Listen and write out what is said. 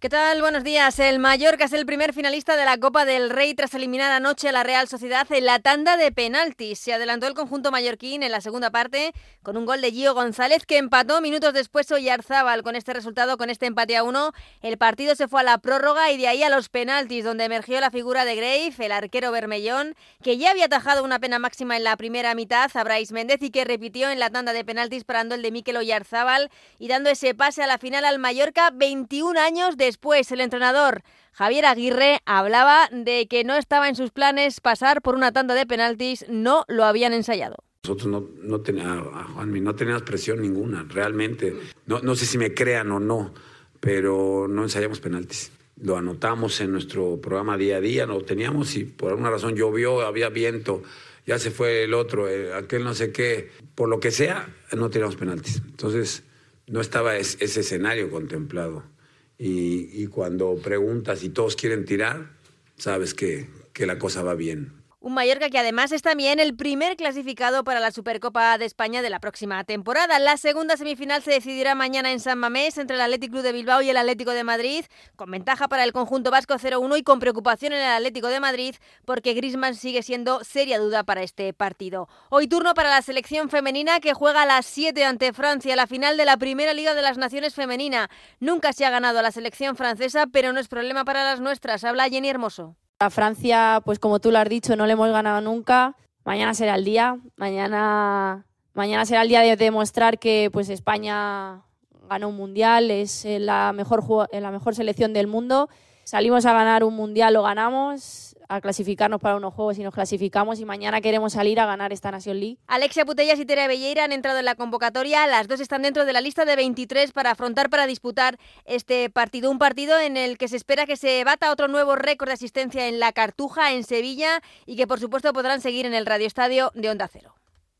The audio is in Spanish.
¿Qué tal? Buenos días. El Mallorca es el primer finalista de la Copa del Rey tras eliminar anoche a la Real Sociedad en la tanda de penaltis. Se adelantó el conjunto mallorquín en la segunda parte con un gol de Gio González que empató minutos después Oyarzábal. Con este resultado, con este empate a uno, el partido se fue a la prórroga y de ahí a los penaltis, donde emergió la figura de Grave, el arquero bermellón, que ya había atajado una pena máxima en la primera mitad a Brais Méndez y que repitió en la tanda de penaltis parando el de Mikel Oyarzábal y dando ese pase a la final al Mallorca 21 años de Después, el entrenador Javier Aguirre hablaba de que no estaba en sus planes pasar por una tanda de penaltis, no lo habían ensayado. Nosotros no, no, teníamos presión ninguna, realmente. No, sé si me crean o no, pero no ensayamos penaltis. Lo anotamos en nuestro programa día a día, lo teníamos y por alguna razón llovió, había viento, ya se fue el otro, eh, aquel no sé qué. Por lo que sea, no teníamos penaltis. Entonces, no estaba ese escenario contemplado y, cuando preguntas y todos quieren tirar, sabes que, que la cosa va bien. Un Mallorca que además es también el primer clasificado para la Supercopa de España de la próxima temporada. La segunda semifinal se decidirá mañana en San Mamés entre el Atlético Club de Bilbao y el Atlético de Madrid, con ventaja para el conjunto vasco 0-1 y con preocupación en el Atlético de Madrid porque Griezmann sigue siendo seria duda para este partido. Hoy turno para la selección femenina que juega a las 7 ante Francia, la final de la Primera Liga de las Naciones femenina. Nunca se ha ganado a la selección francesa, pero no es problema para las nuestras. Habla Jenny Hermoso. A Francia, pues como tú lo has dicho, no le hemos ganado nunca. Mañana será el día. Mañana, mañana será el día de demostrar que pues España ganó un mundial, es la mejor, la mejor selección del mundo. Salimos a ganar un mundial, lo ganamos a clasificarnos para unos juegos y nos clasificamos y mañana queremos salir a ganar esta Nation League. Alexia Putellas y Tere Belleira han entrado en la convocatoria, las dos están dentro de la lista de 23 para afrontar, para disputar este partido, un partido en el que se espera que se bata otro nuevo récord de asistencia en la Cartuja, en Sevilla, y que por supuesto podrán seguir en el Radio Estadio de Onda Cero.